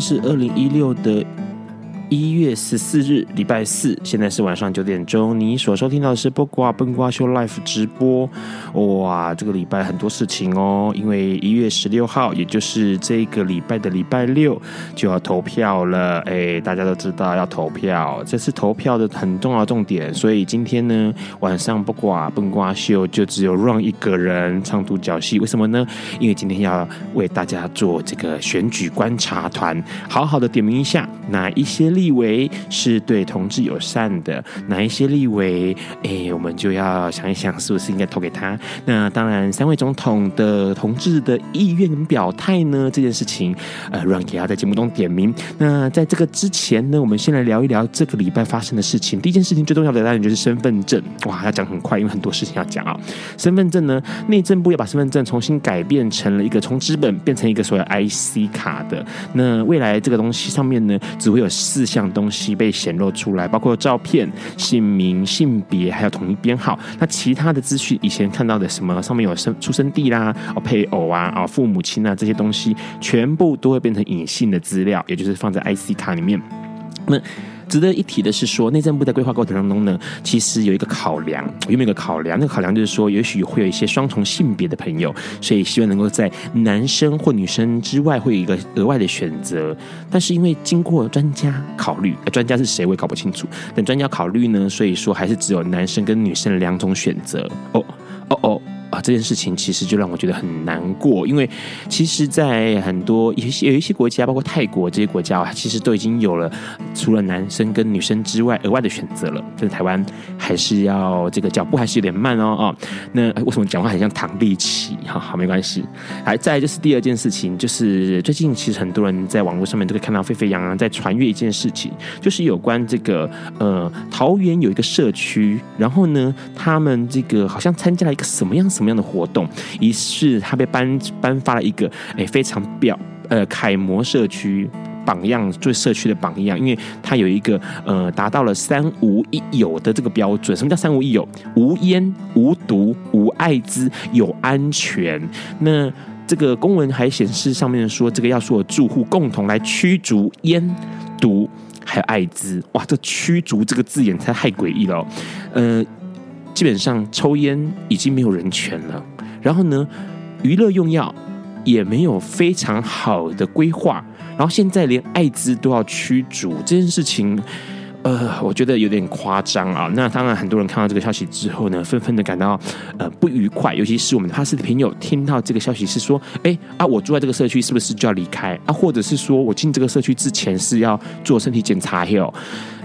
是二零一六的。一月十四日，礼拜四，现在是晚上九点钟。你所收听到的是《播瓜笨瓜秀》Live 直播。哇，这个礼拜很多事情哦，因为一月十六号，也就是这个礼拜的礼拜六，就要投票了。哎，大家都知道要投票，这是投票的很重要重点。所以今天呢，晚上播瓜笨瓜秀就只有 Ron 一个人唱独角戏。为什么呢？因为今天要为大家做这个选举观察团，好好的点名一下哪一些。立委是对同志友善的，哪一些立委？哎，我们就要想一想，是不是应该投给他？那当然，三位总统的同志的意愿表态呢？这件事情，呃，让给他在节目中点名。那在这个之前呢，我们先来聊一聊这个礼拜发生的事情。第一件事情最重要的当然就是身份证。哇，要讲很快，因为很多事情要讲啊。身份证呢，内政部要把身份证重新改变成了一个从纸本变成一个所谓 IC 卡的。那未来这个东西上面呢，只会有四。项东西被显露出来，包括照片、姓名、性别，还有统一编号。那其他的资讯，以前看到的什么上面有生出生地啦、哦配偶啊、啊父母亲啊这些东西，全部都会变成隐性的资料，也就是放在 IC 卡里面。那值得一提的是说，内政部在规划过程当中呢，其实有一个考量，有没有一个考量？那个考量就是说，也许会有一些双重性别的朋友，所以希望能够在男生或女生之外，会有一个额外的选择。但是因为经过专家考虑，专家是谁我也搞不清楚。等专家考虑呢，所以说还是只有男生跟女生两种选择。哦哦哦。这件事情其实就让我觉得很难过，因为其实，在很多有一些有一些国家，包括泰国这些国家，其实都已经有了除了男生跟女生之外额外的选择了。但是台湾还是要这个脚步还是有点慢哦哦。那为什么讲话很像唐立淇？好好，没关系。还再就是第二件事情，就是最近其实很多人在网络上面都可以看到沸沸扬扬在传阅一件事情，就是有关这个呃桃园有一个社区，然后呢，他们这个好像参加了一个什么样什么样的活动？于是他被颁颁发了一个诶、非常表呃楷模社区榜样，做社区的榜样，因为他有一个呃达到了三无一有的这个标准。什么叫三无一有？无烟、无毒、无艾滋、有安全。那这个公文还显示上面说，这个要所有住户共同来驱逐烟、毒还有艾滋。哇，这驱逐这个字眼才太诡异了、哦。呃。基本上抽烟已经没有人权了，然后呢，娱乐用药也没有非常好的规划，然后现在连艾滋都要驱逐这件事情，呃，我觉得有点夸张啊。那当然，很多人看到这个消息之后呢，纷纷的感到呃不愉快，尤其是我们哈斯的朋友听到这个消息是说，哎啊，我住在这个社区是不是就要离开啊？或者是说我进这个社区之前是要做身体检查哟？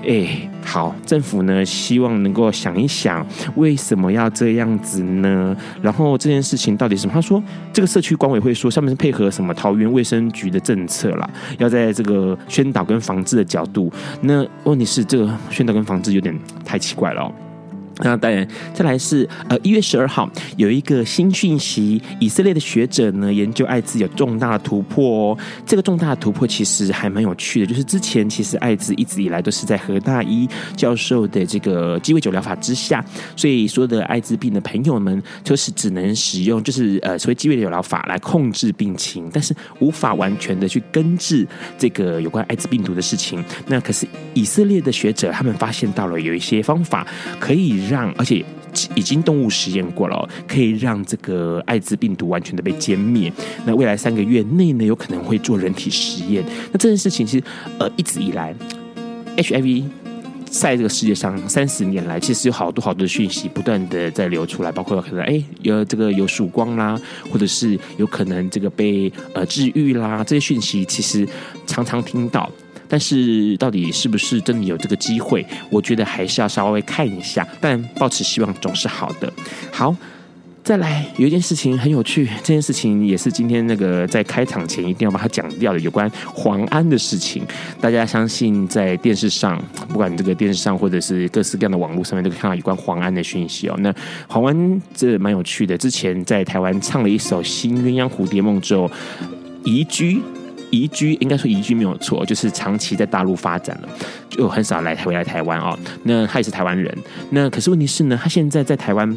哎，好，政府呢，希望能够想一想，为什么要这样子呢？然后这件事情到底什么？他说，这个社区管委会说，上面是配合什么桃园卫生局的政策啦，要在这个宣导跟防治的角度。那问题是，这个宣德跟房子有点太奇怪了哦。那当然，再来是呃一月十二号有一个新讯息，以色列的学者呢研究艾滋有重大的突破哦。这个重大的突破其实还蛮有趣的，就是之前其实艾滋一直以来都是在何大一教授的这个鸡尾酒疗法之下，所以所有的艾滋病的朋友们就是只能使用就是呃所谓鸡尾酒疗法来控制病情，但是无法完全的去根治这个有关艾滋病毒的事情。那可是以色列的学者他们发现到了有一些方法可以。让而且已经动物实验过了，可以让这个艾滋病毒完全的被歼灭。那未来三个月内呢，有可能会做人体实验。那这件事情其实呃一直以来，HIV 在这个世界上三十年来，其实有好多好多的讯息不断的在流出来，包括可能哎有这个有曙光啦，或者是有可能这个被呃治愈啦，这些讯息其实常常听到，但是到底是不是真的有这个机会？我觉得还是要稍微看一下，但抱持希望总是好的。好。再来，有一件事情很有趣，这件事情也是今天那个在开场前一定要把它讲掉的，有关黄安的事情。大家相信在电视上，不管这个电视上或者是各式各样的网络上面，都可以看到有关黄安的讯息哦。那黄安这蛮有趣的，之前在台湾唱了一首《新鸳鸯蝴蝶梦》之后，移居移居，应该说移居没有错，就是长期在大陆发展了，就很少来回来台湾哦。那他也是台湾人，那可是问题是呢，他现在在台湾。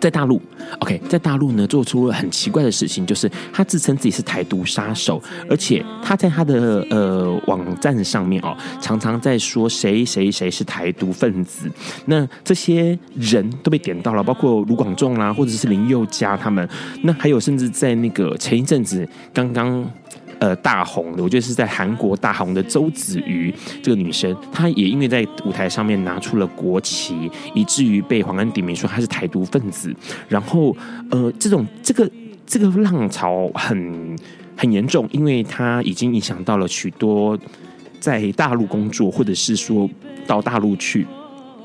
在大陆，OK，在大陆呢，做出了很奇怪的事情，就是他自称自己是台独杀手，而且他在他的呃网站上面哦，常常在说谁谁谁是台独分子。那这些人都被点到了，包括卢广仲啦，或者是林宥嘉他们，那还有甚至在那个前一阵子刚刚。呃，大红的，我觉得是在韩国大红的周子瑜这个女生，她也因为在舞台上面拿出了国旗，以至于被黄安点名说她是台独分子。然后，呃，这种这个这个浪潮很很严重，因为它已经影响到了许多在大陆工作，或者是说到大陆去。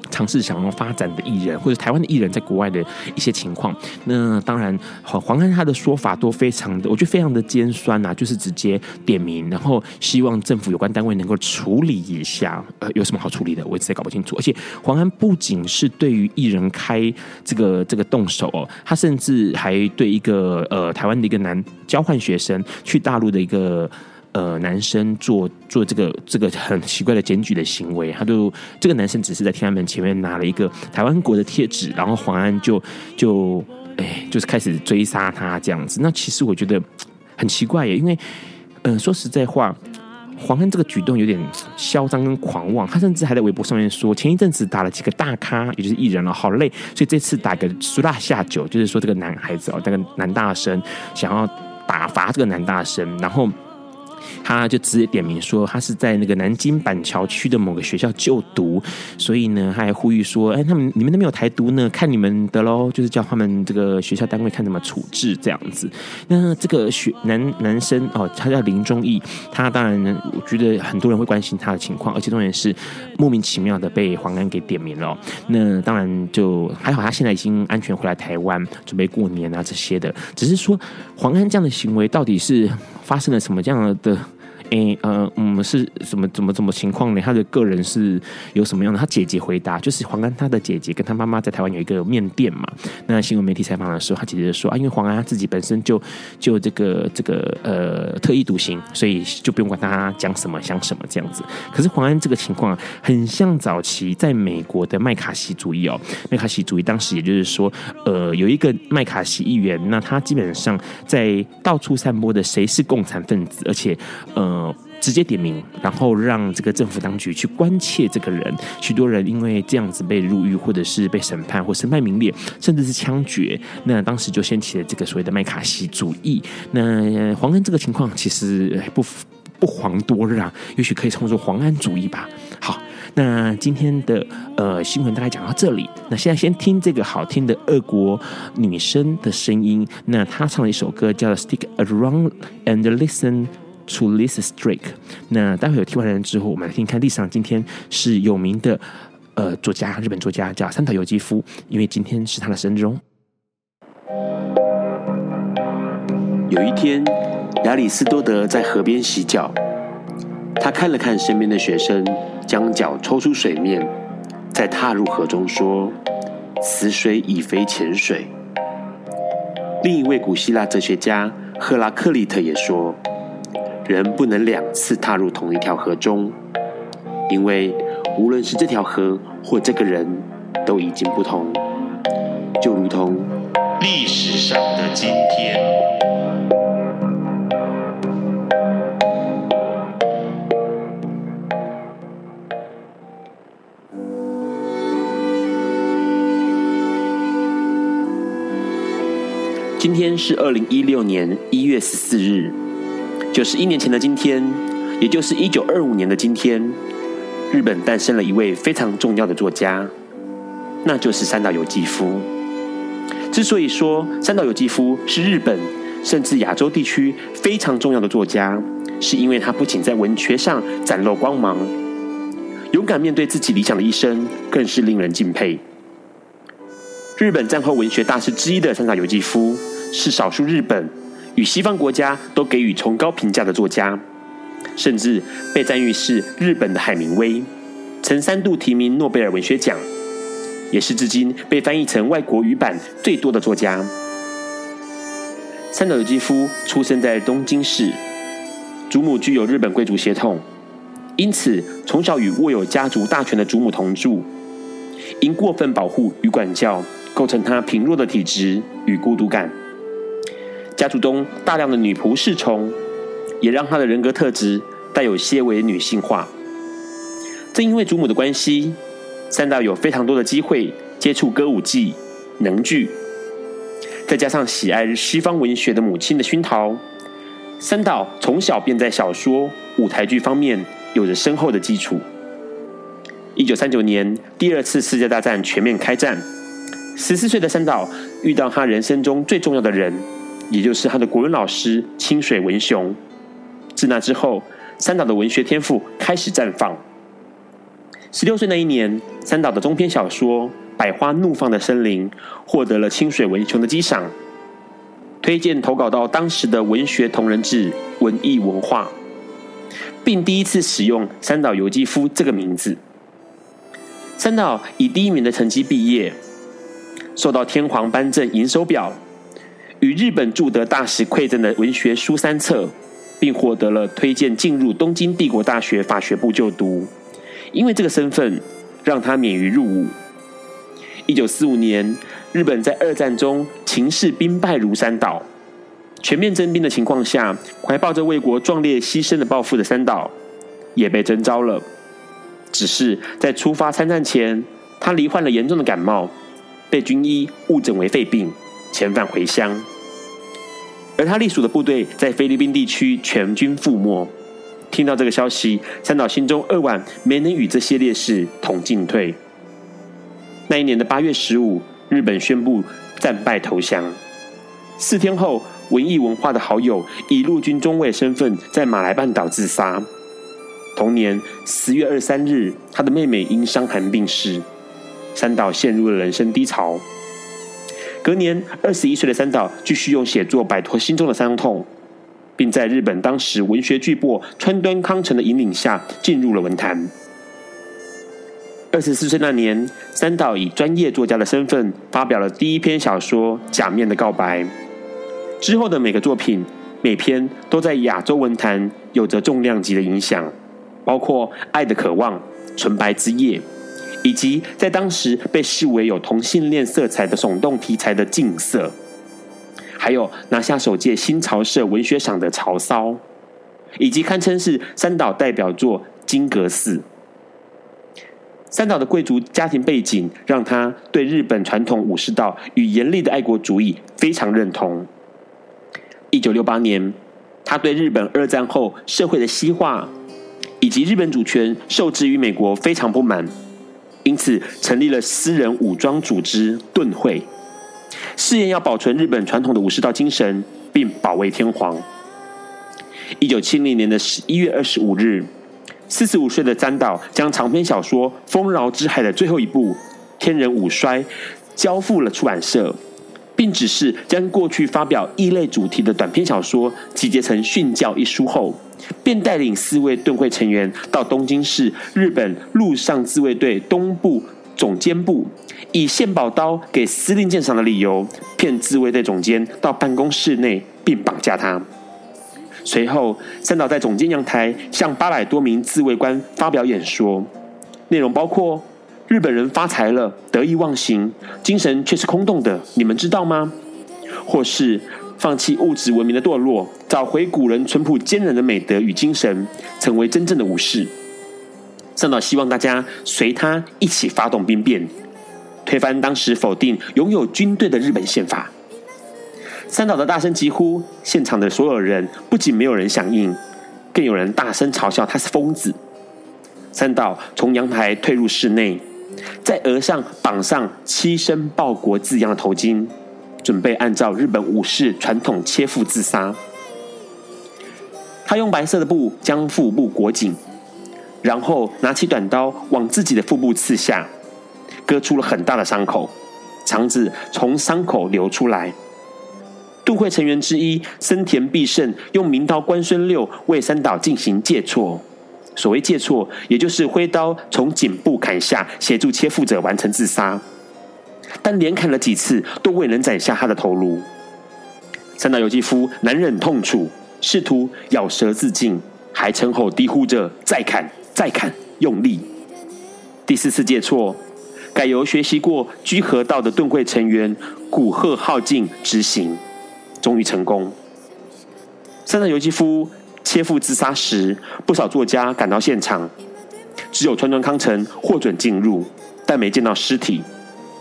尝试想要发展的艺人，或者台湾的艺人，在国外的一些情况，那当然，黄黄安他的说法都非常的，我觉得非常的尖酸呐、啊，就是直接点名，然后希望政府有关单位能够处理一下。呃，有什么好处理的？我一直在搞不清楚。而且，黄安不仅是对于艺人开这个这个动手哦，他甚至还对一个呃台湾的一个男交换学生去大陆的一个。呃，男生做做这个这个很奇怪的检举的行为，他就这个男生只是在天安门前面拿了一个台湾国的贴纸，然后黄安就就哎，就是开始追杀他这样子。那其实我觉得很奇怪耶，因为嗯、呃，说实在话，黄安这个举动有点嚣张跟狂妄，他甚至还在微博上面说，前一阵子打了几个大咖，也就是艺人了，好累，所以这次打个苏大下酒，就是说这个男孩子哦，那个男大生想要打罚这个男大生，然后。他就直接点名说，他是在那个南京板桥区的某个学校就读，所以呢，他还呼吁说，哎，他们你们那边有台独呢，看你们的喽，就是叫他们这个学校单位看怎么处置这样子。那这个学男男生哦，他叫林忠义，他当然我觉得很多人会关心他的情况，而且重点是莫名其妙的被黄安给点名了。那当然就还好，他现在已经安全回来台湾，准备过年啊这些的。只是说黄安这样的行为到底是发生了什么这样的？诶，呃，嗯，是什么怎么怎么情况呢？他的个人是有什么样的？他姐姐回答，就是黄安他的姐姐跟他妈妈在台湾有一个面店嘛。那新闻媒体采访的时候，他姐姐说啊，因为黄安他自己本身就就这个这个呃特立独行，所以就不用管他讲什么想什么这样子。可是黄安这个情况很像早期在美国的麦卡锡主义哦，麦卡锡主义当时也就是说，呃，有一个麦卡锡议员，那他基本上在到处散播的谁是共产分子，而且呃。呃，直接点名，然后让这个政府当局去关切这个人。许多人因为这样子被入狱，或者是被审判，或身败名裂，甚至是枪决。那当时就掀起了这个所谓的麦卡锡主义。那黄安这个情况其实不不遑多让，也许可以称作黄安主义吧。好，那今天的呃新闻大概讲到这里。那现在先听这个好听的俄国女生的声音。那她唱了一首歌叫《Stick Around and Listen》。To Lisa Strake，那待会有听完人之后，我们来听看。历史上今天是有名的呃作家，日本作家叫三岛由纪夫，因为今天是他的生日哦。有一天，亚里斯多德在河边洗脚，他看了看身边的学生，将脚抽出水面，再踏入河中，说：“此水已非浅水。”另一位古希腊哲学家赫拉克利特也说。人不能两次踏入同一条河中，因为无论是这条河或这个人，都已经不同，就如同历史上的今天。今天是二零一六年一月十四日。九十一年前的今天，也就是一九二五年的今天，日本诞生了一位非常重要的作家，那就是三岛由纪夫。之所以说三岛由纪夫是日本甚至亚洲地区非常重要的作家，是因为他不仅在文学上展露光芒，勇敢面对自己理想的一生，更是令人敬佩。日本战后文学大师之一的三岛由纪夫，是少数日本与西方国家都给予崇高评价的作家。甚至被赞誉是日本的海明威，曾三度提名诺贝尔文学奖，也是至今被翻译成外国语版最多的作家。三岛由纪夫出生在东京市，祖母具有日本贵族血统，因此从小与握有家族大权的祖母同住，因过分保护与管教，构成他贫弱的体质与孤独感。家族中大量的女仆侍从。也让他的人格特质带有些微女性化。正因为祖母的关系，三岛有非常多的机会接触歌舞伎、能剧，再加上喜爱西方文学的母亲的熏陶，三岛从小便在小说、舞台剧方面有着深厚的基础。一九三九年，第二次世界大战全面开战，十四岁的三岛遇到他人生中最重要的人，也就是他的国文老师清水文雄。自那之后，三岛的文学天赋开始绽放。十六岁那一年，三岛的中篇小说《百花怒放的森林》获得了清水文雄的激赏，推荐投稿到当时的文学同人志《文艺文化》，并第一次使用三岛由纪夫这个名字。三岛以第一名的成绩毕业，受到天皇颁赠银手表，与日本驻德大使馈赠的文学书三册。并获得了推荐进入东京帝国大学法学部就读，因为这个身份让他免于入伍。一九四五年，日本在二战中情势兵败如山倒，全面征兵的情况下，怀抱着为国壮烈牺牲的抱负的三岛也被征召了。只是在出发参战前，他罹患了严重的感冒，被军医误诊为肺病，遣返回乡。而他隶属的部队在菲律宾地区全军覆没。听到这个消息，三岛心中扼腕，没能与这些烈士同进退。那一年的八月十五，日本宣布战败投降。四天后，文艺文化的好友以陆军中尉身份在马来半岛自杀。同年十月二三日，他的妹妹因伤寒病逝，三岛陷入了人生低潮。隔年，二十一岁的三岛继续用写作摆脱心中的伤痛，并在日本当时文学巨擘川端康成的引领下进入了文坛。二十四岁那年，三岛以专业作家的身份发表了第一篇小说《假面的告白》。之后的每个作品，每篇都在亚洲文坛有着重量级的影响，包括《爱的渴望》《纯白之夜》。以及在当时被视为有同性恋色彩的耸动题材的《镜色》，还有拿下首届新潮社文学赏的《潮骚》，以及堪称是三岛代表作《金阁寺》。三岛的贵族家庭背景让他对日本传统武士道与严厉的爱国主义非常认同。一九六八年，他对日本二战后社会的西化以及日本主权受制于美国非常不满。因此，成立了私人武装组织盾会，誓言要保存日本传统的武士道精神，并保卫天皇。一九七零年的十一月二十五日，四十五岁的詹岛将长篇小说《丰饶之海》的最后一部《天人五衰》交付了出版社，并指示将过去发表异类主题的短篇小说集结成《训教》一书后。便带领四位盾会成员到东京市日本陆上自卫队东部总监部，以献宝刀给司令鉴赏的理由，骗自卫队总监到办公室内并绑架他。随后，三岛在总监阳台向八百多名自卫官发表演说，内容包括：日本人发财了，得意忘形，精神却是空洞的，你们知道吗？或是。放弃物质文明的堕落，找回古人淳朴坚韧的美德与精神，成为真正的武士。三岛希望大家随他一起发动兵变，推翻当时否定拥有军队的日本宪法。三岛的大声疾呼，现场的所有人不仅没有人响应，更有人大声嘲笑他是疯子。三岛从阳台退入室内，在额上绑上“七申报国”字样的头巾，准备按照日本武士传统切腹自杀。他用白色的布将腹部裹紧，然后拿起短刀往自己的腹部刺下，割出了很大的伤口，肠子从伤口流出来。渡会成员之一森田必胜用名刀关孙六为三岛进行介错。所谓介错，也就是挥刀从颈部砍下，协助切腹者完成自杀。但连砍了几次，都未能斩下他的头颅。三岛由纪夫难忍痛楚，试图咬舌自尽，还称后低呼着“再砍，再砍，用力”。第四次介错，改由学习过居合道的盾会成员古贺浩进执行，终于成功。三岛由纪夫。切腹自杀时，不少作家赶到现场，只有川端康成获准进入，但没见到尸体。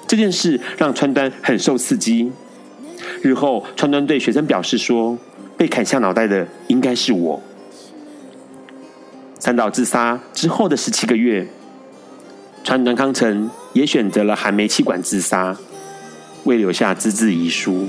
这件事让川端很受刺激。日后，川端对学生表示说：“被砍下脑袋的应该是我。”三岛自杀之后的十七个月，川端康成也选择了含煤气管自杀，未留下自制遗书。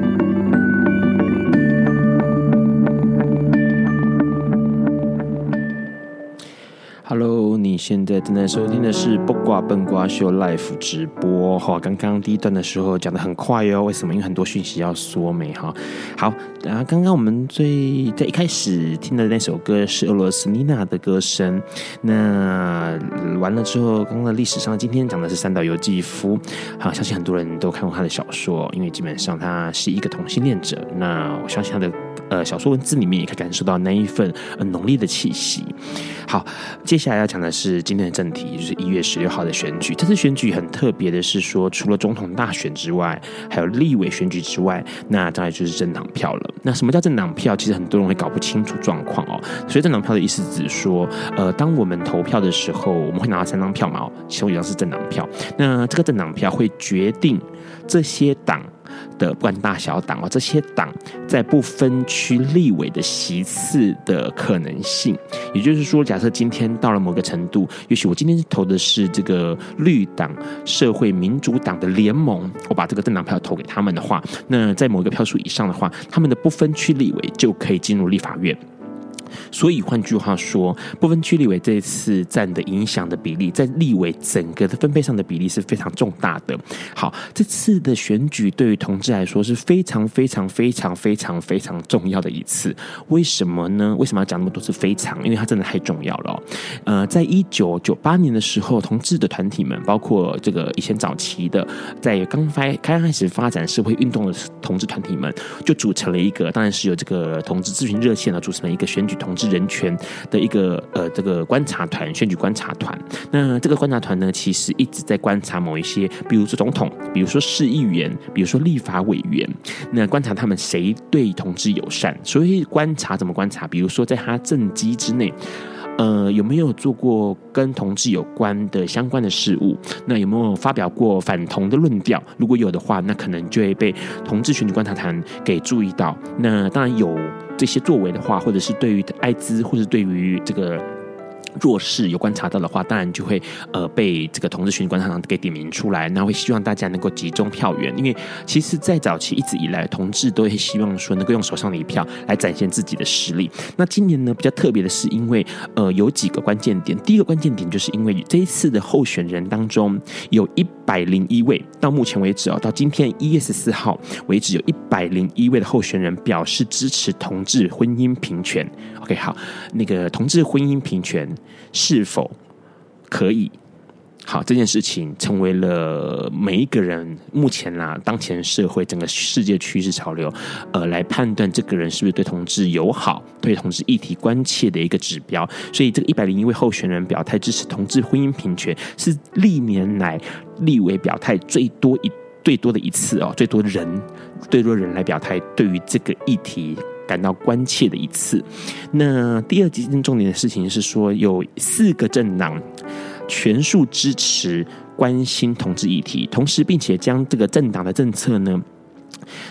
现在正在收听的是《卜卦笨瓜秀》Live 直播哈。刚刚第一段的时候讲得很快哦，为什么？因为很多讯息要说没哈。好，然后刚刚我们最在一开始听的那首歌是俄罗斯妮娜的歌声。那完了之后，刚刚的历史上今天讲的是三岛由纪夫。好，相信很多人都看过他的小说，因为基本上他是一个同性恋者。那我相信他的呃小说文字里面也可以感受到那一份呃浓烈的气息。好，接下来要讲的是今天的正题，就是一月十六号的选举。这次选举很特别的是说，除了总统大选之外，还有立委选举之外，那当然就是政党票了。那什么叫政党票？其实很多人会搞不清楚状况哦。所以政党票的意思只是说，呃，当我们投票的时候，我们会拿到三张票嘛，其中一张是政党票。那这个政党票会决定这些党。的不管大小党啊，这些党在不分区立委的席次的可能性，也就是说，假设今天到了某个程度，也许我今天投的是这个绿党社会民主党的联盟，我把这个政党票投给他们的话，那在某个票数以上的话，他们的不分区立委就可以进入立法院。所以换句话说，不分区立委这次占的影响的比例，在立委整个的分配上的比例是非常重大的。好，这次的选举对于同志来说是非常非常非常非常非常重要的一次。为什么呢？为什么要讲那么多次非常？因为它真的太重要了。呃，在一九九八年的时候，同志的团体们，包括这个以前早期的，在刚开刚开始发展社会运动的同志团体们，就组成了一个，当然是由这个同志咨询热线啊，组成了一个选举统治人权的一个呃这个观察团，选举观察团。那这个观察团呢，其实一直在观察某一些，比如说总统，比如说市议员，比如说立法委员。那观察他们谁对同志友善。所以观察怎么观察？比如说在他政绩之内。呃，有没有做过跟同志有关的相关的事物？那有没有发表过反同的论调？如果有的话，那可能就会被同志群体观察团给注意到。那当然有这些作为的话，或者是对于艾滋，或者是对于这个。弱势有观察到的话，当然就会呃被这个同志选举观察团给点名出来，那会希望大家能够集中票源，因为其实，在早期一直以来，同志都会希望说能够用手上的一票来展现自己的实力。那今年呢，比较特别的是，因为呃有几个关键点，第一个关键点就是因为这一次的候选人当中有一百零一位，到目前为止哦，到今天一月十四号为止，有一百零一位的候选人表示支持同志婚姻平权。OK，好，那个同志婚姻平权。是否可以？好，这件事情成为了每一个人目前啦，当前社会整个世界趋势潮流，呃，来判断这个人是不是对同志友好、对同志议题关切的一个指标。所以，这个一百零一位候选人表态支持同志婚姻平权，是历年来立委表态最多一最多的一次哦，最多人最多人来表态，对于这个议题。感到关切的一次。那第二件重点的事情是说，有四个政党全数支持关心同志议题，同时并且将这个政党的政策呢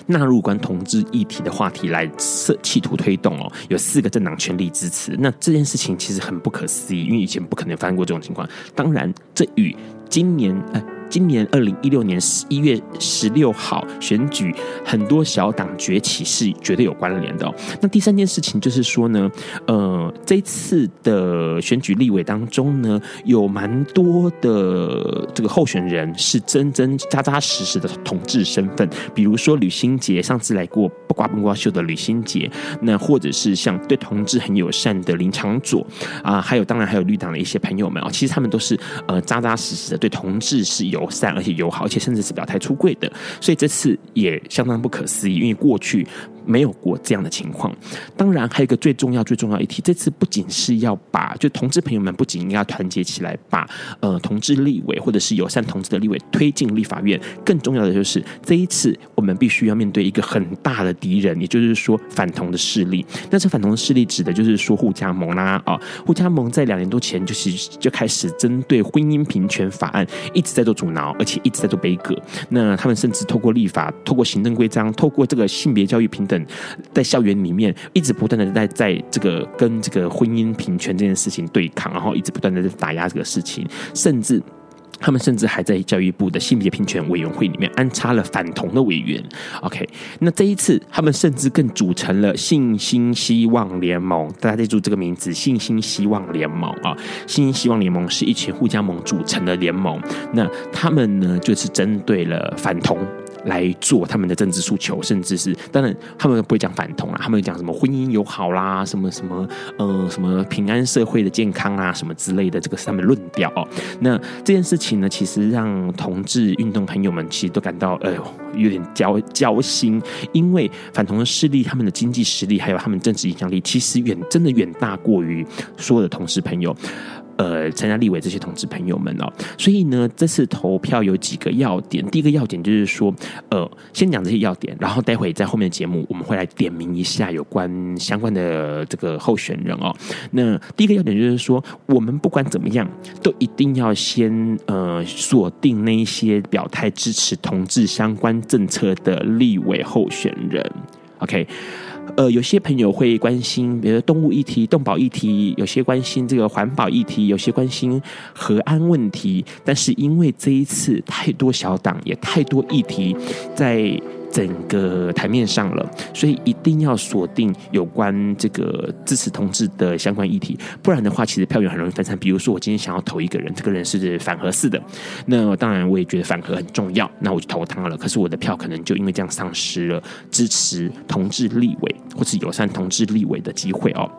纳入关同志议题的话题来设企图推动哦。有四个政党全力支持。那这件事情其实很不可思议，因为以前不可能发生过这种情况。当然，这与今年呃。今年二零一六年十一月十六号选举，很多小党崛起是绝对有关联的哦。那第三件事情就是说呢，呃，这次的选举立委当中呢，有蛮多的这个候选人是真真扎扎实实的同志身份，比如说吕新杰，上次来过不瓜不瓜秀的吕新杰，那或者是像对同志很友善的林长佐啊，还有当然还有绿党的一些朋友们啊，其实他们都是呃扎扎实实的对同志是有。友善，而且友好，而且甚至是表态出柜的，所以这次也相当不可思议，因为过去。没有过这样的情况。当然，还有一个最重要、最重要一题，这次不仅是要把就同志朋友们不仅要团结起来，把呃同志立委或者是友善同志的立委推进立法院。更重要的就是这一次我们必须要面对一个很大的敌人，也就是说反同的势力。那这反同的势力指的就是说护家盟啦啊，护家盟在两年多前就是就开始针对婚姻平权法案一直在做阻挠，而且一直在做杯葛。那他们甚至透过立法、透过行政规章、透过这个性别教育平等。在校园里面一直不断的在在这个跟这个婚姻平权这件事情对抗，然后一直不断的在打压这个事情，甚至他们甚至还在教育部的性别平权委员会里面安插了反同的委员。OK，那这一次他们甚至更组成了信心希望联盟，大家记住这个名字“信心希望联盟”啊，“信心希望联盟”是一群互加盟组成的联盟，那他们呢就是针对了反同。来做他们的政治诉求，甚至是当然，他们不会讲反同啊，他们讲什么婚姻友好啦，什么什么呃什么平安社会的健康啊，什么之类的，这个是他们论调哦。那这件事情呢，其实让同志运动朋友们其实都感到哎呦有点焦焦心，因为反同的势力，他们的经济实力还有他们政治影响力，其实远真的远大过于所有的同事朋友。呃，参加立委这些同志朋友们哦，所以呢，这次投票有几个要点。第一个要点就是说，呃，先讲这些要点，然后待会在后面的节目我们会来点名一下有关相关的这个候选人哦。那第一个要点就是说，我们不管怎么样，都一定要先呃锁定那一些表态支持同志相关政策的立委候选人。OK。呃，有些朋友会关心，比如说动物议题、动保议题；有些关心这个环保议题；有些关心核安问题。但是因为这一次太多小党，也太多议题在。整个台面上了，所以一定要锁定有关这个支持同志的相关议题，不然的话，其实票源很容易分散。比如说，我今天想要投一个人，这个人是反核四的，那当然我也觉得反核很重要，那我就投他了。可是我的票可能就因为这样丧失了支持同志立委或是友善同志立委的机会哦。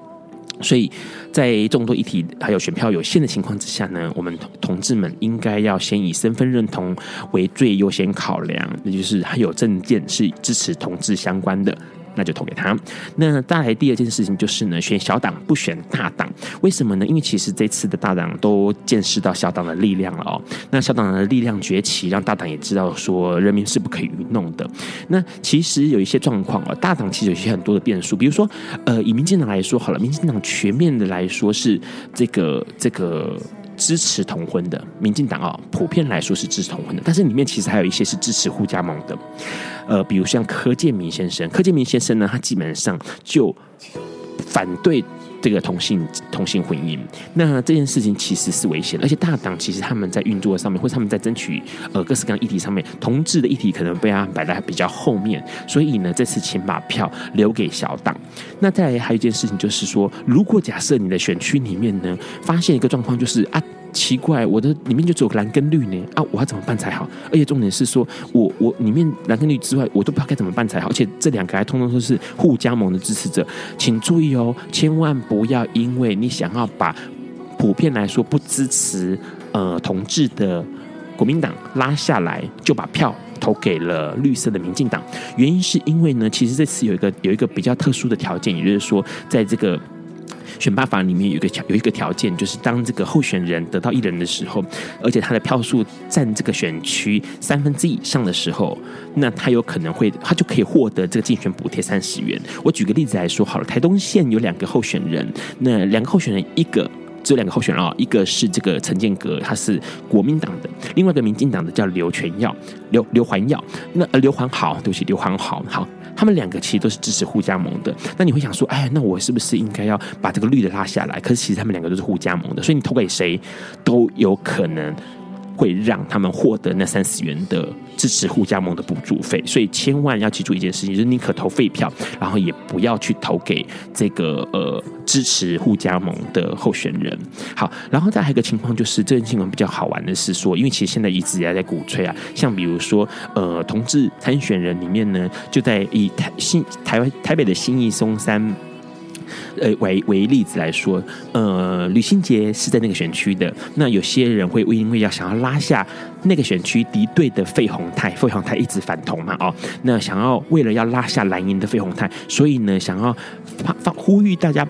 所以在众多议题还有选票有限的情况之下呢，我们同志们应该要先以身份认同为最优先考量，那就是还有证件是支持同志相关的。那就投给他。那再来第二件事情就是呢，选小党不选大党，为什么呢？因为其实这次的大党都见识到小党的力量了哦。那小党的力量崛起，让大党也知道说人民是不可以愚弄的。那其实有一些状况哦，大党其实有一些很多的变数，比如说呃，以民进党来说好了，民进党全面的来说是这个这个。支持同婚的民进党啊，普遍来说是支持同婚的，但是里面其实还有一些是支持互加盟的，呃，比如像柯建铭先生，柯建铭先生呢，他基本上就反对这个同性同性婚姻。那这件事情其实是危险，而且大党其实他们在运作上面，或者他们在争取呃各式各样议题上面，同志的议题可能被他摆在比较后面，所以呢，这次请把票留给小党。那再来还有一件事情就是说，如果假设你的选区里面呢，发现一个状况，就是啊。奇怪，我的里面就只有蓝跟绿呢啊！我要怎么办才好？而且重点是说，我我里面蓝跟绿之外，我都不知道该怎么办才好。而且这两个还通通都是互加盟的支持者，请注意哦，千万不要因为你想要把普遍来说不支持呃同志的国民党拉下来，就把票投给了绿色的民进党。原因是因为呢，其实这次有一个有一个比较特殊的条件，也就是说，在这个。选罢法里面有一个条有一个条件，就是当这个候选人得到一人的时候，而且他的票数占这个选区三分之以上的时候，那他有可能会他就可以获得这个竞选补贴三十元。我举个例子来说好了，台东县有两个候选人，那两个候选人一个。只有两个候选人啊，一个是这个陈建阁，他是国民党的；另外一个民进党的叫刘全耀，刘刘环耀。那呃刘环好，对不起，刘环好，好，他们两个其实都是支持互加盟的。那你会想说，哎，那我是不是应该要把这个绿的拉下来？可是其实他们两个都是互加盟的，所以你投给谁都有可能。会让他们获得那三十元的支持护家盟的补助费，所以千万要记住一件事情，就是宁可投废票，然后也不要去投给这个呃支持护家盟的候选人。好，然后再还有一个情况就是，这件新闻比较好玩的是说，因为其实现在一直也在鼓吹啊，像比如说呃同志参选人里面呢，就在以台新台湾台北的新义松山。呃，为为例子来说，呃，吕新杰是在那个选区的。那有些人会因为要想要拉下那个选区敌对的费鸿泰，费鸿泰一直反同嘛，哦，那想要为了要拉下蓝营的费鸿泰，所以呢，想要发发呼吁大家。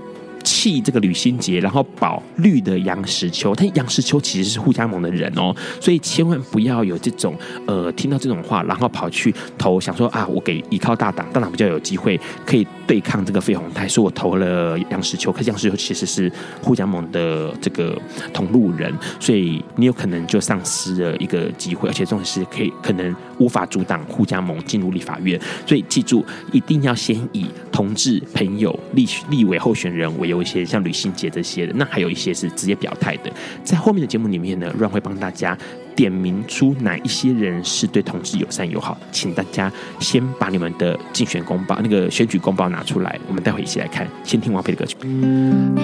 弃这个吕欣洁，然后保绿的杨石秋，但杨石秋其实是护家盟的人哦，所以千万不要有这种呃听到这种话，然后跑去投，想说啊，我给依靠大党，大党比较有机会可以对抗这个费鸿泰，说我投了杨石秋，可是杨石秋其实是护家盟的这个同路人，所以你有可能就丧失了一个机会，而且这种事可以可能无法阻挡护家盟进入立法院，所以记住一定要先以同志朋友立立委候选人为。有一些像吕欣洁这些的，那还有一些是直接表态的。在后面的节目里面呢阮会帮大家点名出哪一些人是对同志友善友好，请大家先把你们的竞选公报、那个选举公报拿出来，我们待会一起来看。先听王菲的歌曲。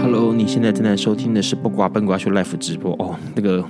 Hello，你现在正在收听的是《不瓜笨瓜秀》Live 直播哦，那个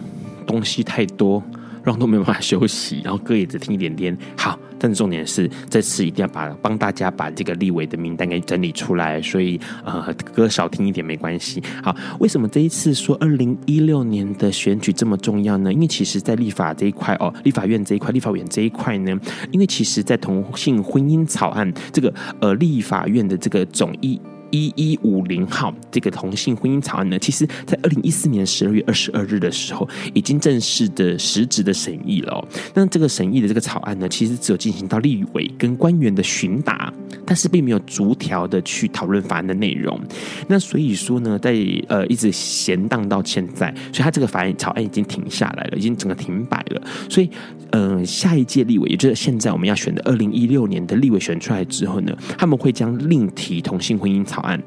东西太多。让都没办法休息，然后歌也只听一点点。好，但是重点是这次一定要把帮大家把这个立委的名单给整理出来，所以呃歌少听一点没关系。好，为什么这一次说二零一六年的选举这么重要呢？因为其实，在立法这一块哦，立法院这一块，立法院这一块呢，因为其实，在同性婚姻草案这个呃立法院的这个总议。一一五零号这个同性婚姻草案呢，其实在二零一四年十二月二十二日的时候，已经正式的实质的审议了。那这个审议的这个草案呢，其实只有进行到立委跟官员的询答，但是并没有逐条的去讨论法案的内容。那所以说呢，在呃一直闲荡到现在，所以他这个法案草案已经停下来了，已经整个停摆了。所以，呃，下一届立委，也就是现在我们要选的二零一六年的立委选出来之后呢，他们会将另提同性婚姻草。草案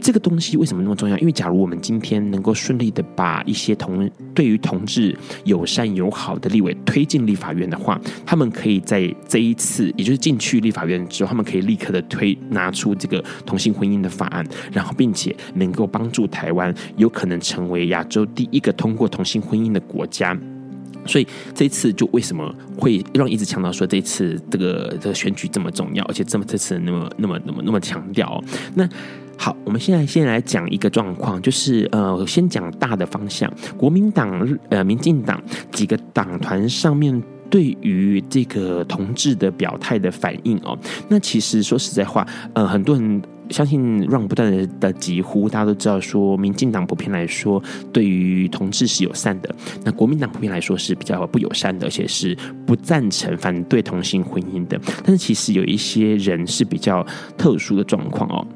这个东西为什么那么重要？因为假如我们今天能够顺利的把一些同对于同志友善友好的立委推进立法院的话，他们可以在这一次，也就是进去立法院之后，他们可以立刻的推拿出这个同性婚姻的法案，然后并且能够帮助台湾有可能成为亚洲第一个通过同性婚姻的国家。所以这一次就为什么会让一直强调说这一次这个这个选举这么重要，而且这么这次那么那么那么那么强调。那好，我们现在先来讲一个状况，就是呃，先讲大的方向，国民党呃、民进党几个党团上面对于这个同志的表态的反应哦。那其实说实在话，呃，很多人。相信让不断的的疾呼，大家都知道说，民进党普遍来说对于同志是友善的，那国民党普遍来说是比较不友善的，而且是不赞成反对同性婚姻的。但是其实有一些人是比较特殊的状况哦。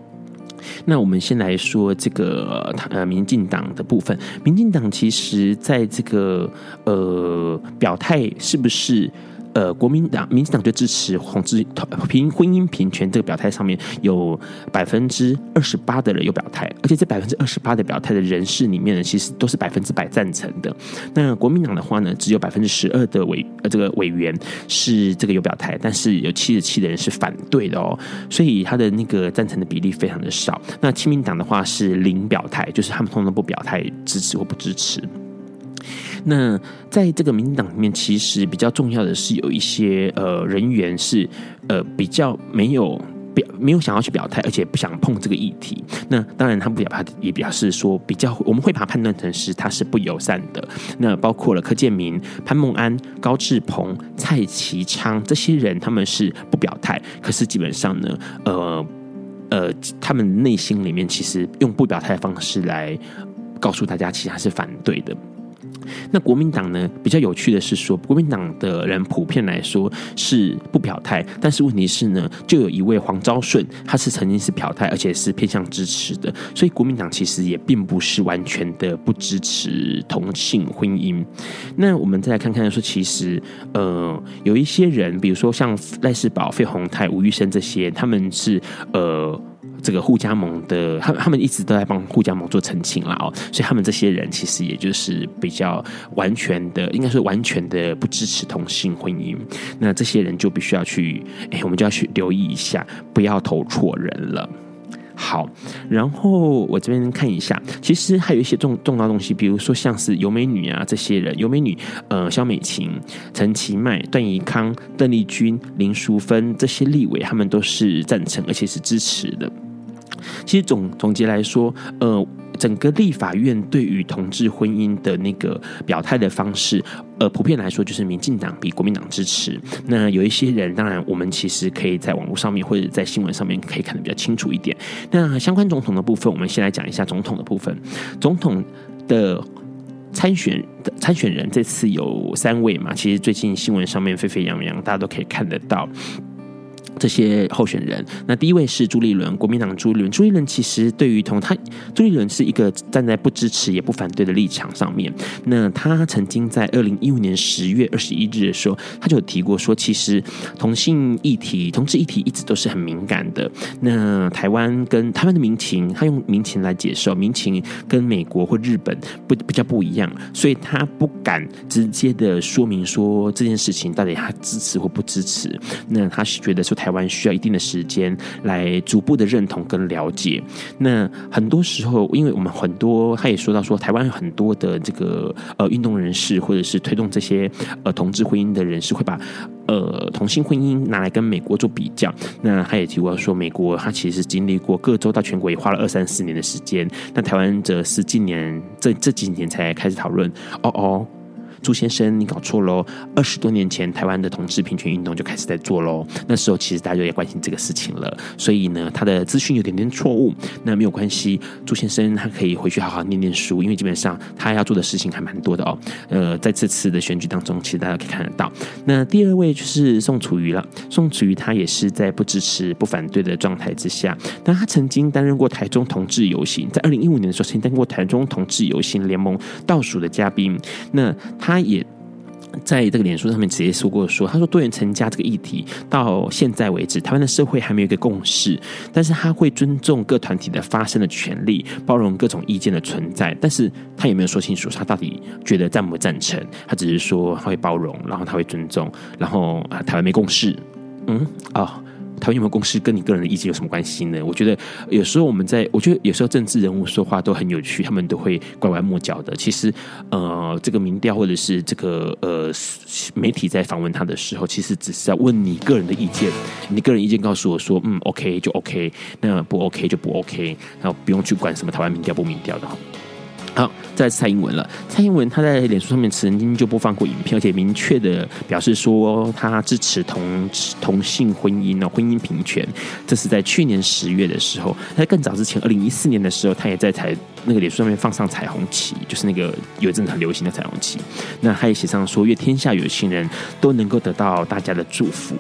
那我们先来说这个呃民进党的部分，民进党其实在这个呃表态是不是？呃，国民党、民进党就支持同志平婚姻平权这个表态上面有百分之二十八的人有表态，而且这百分之二十八的表态的人士里面呢，其实都是百分之百赞成的。那国民党的话呢，只有百分之十二的委呃这个委员是这个有表态，但是有七十七的人是反对的哦，所以他的那个赞成的比例非常的少。那亲民党的话是零表态，就是他们通常不表态支持或不支持。那在这个民进党里面，其实比较重要的是有一些呃人员是呃比较没有表没有想要去表态，而且不想碰这个议题。那当然，他不表态也表示说，比较我们会把它判断成是他是不友善的。那包括了柯建铭、潘孟安、高志鹏、蔡其昌这些人，他们是不表态，可是基本上呢，呃呃，他们内心里面其实用不表态的方式来告诉大家，其实他是反对的。那国民党呢？比较有趣的是说，国民党的人普遍来说是不表态，但是问题是呢，就有一位黄昭顺，他是曾经是表态，而且是偏向支持的，所以国民党其实也并不是完全的不支持同性婚姻。那我们再来看看说，其实呃，有一些人，比如说像赖世宝、费鸿泰、吴育昇这些，他们是呃。这个互加盟的，他他们一直都在帮互加盟做澄清啦哦，所以他们这些人其实也就是比较完全的，应该说完全的不支持同性婚姻。那这些人就必须要去，哎，我们就要去留意一下，不要投错人了。好，然后我这边看一下，其实还有一些重重要东西，比如说像是尤美女啊这些人，尤美女、呃萧美琴、陈其迈、段宜康、邓丽君、林淑芬这些立委，他们都是赞成而且是支持的。其实总总结来说，呃，整个立法院对于同志婚姻的那个表态的方式，呃，普遍来说就是民进党比国民党支持。那有一些人，当然我们其实可以在网络上面或者在新闻上面可以看得比较清楚一点。那相关总统的部分，我们先来讲一下总统的部分。总统的参选的参选人这次有三位嘛，其实最近新闻上面沸沸扬扬，大家都可以看得到。这些候选人，那第一位是朱立伦，国民党朱立伦。朱立伦其实对于同他，朱立伦是一个站在不支持也不反对的立场上面。那他曾经在二零一五年十月二十一日的时候，他就有提过说，其实同性议题、同志议题一直都是很敏感的。那台湾跟台湾的民情，他用民情来解释，民情跟美国或日本不比较不一样，所以他不敢直接的说明说这件事情到底他支持或不支持。那他是觉得说台台湾需要一定的时间来逐步的认同跟了解。那很多时候，因为我们很多，他也说到说，台湾很多的这个呃运动人士，或者是推动这些呃同志婚姻的人士，会把呃同性婚姻拿来跟美国做比较。那他也提过说，美国他其实经历过各州到全国也花了二三四年的时间，那台湾则是近年这这几年才开始讨论。哦哦。朱先生，你搞错喽！二十多年前，台湾的同志平权运动就开始在做喽。那时候，其实大家就也关心这个事情了。所以呢，他的资讯有点点错误。那没有关系，朱先生他可以回去好好念念书，因为基本上他要做的事情还蛮多的哦。呃，在这次的选举当中，其实大家可以看得到。那第二位就是宋楚瑜了。宋楚瑜他也是在不支持、不反对的状态之下。但他曾经担任过台中同志游行，在二零一五年的时候，曾经担任过台中同志游行联盟倒数的嘉宾。那他。他也在这个脸书上面直接说过说，他说多元成家这个议题到现在为止，台湾的社会还没有一个共识，但是他会尊重各团体的发声的权利，包容各种意见的存在，但是他也没有说清楚他到底觉得赞不赞成，他只是说他会包容，然后他会尊重，然后啊，台湾没共识，嗯啊。哦台湾有没有共识，跟你个人的意见有什么关系呢？我觉得有时候我们在，我觉得有时候政治人物说话都很有趣，他们都会拐弯抹角的。其实，呃，这个民调或者是这个呃媒体在访问他的时候，其实只是要问你个人的意见。你个人意见告诉我说，嗯，OK 就 OK，那不 OK 就不 OK，然后不用去管什么台湾民调不民调的。好，再蔡英文了。蔡英文他在脸书上面曾经就播放过影片，而且明确的表示说他支持同同性婚姻哦，婚姻平权。这是在去年十月的时候，在更早之前，二零一四年的时候，他也在彩那个脸书上面放上彩虹旗，就是那个有一阵很流行的彩虹旗。那他也写上说，愿天下有情人都能够得到大家的祝福。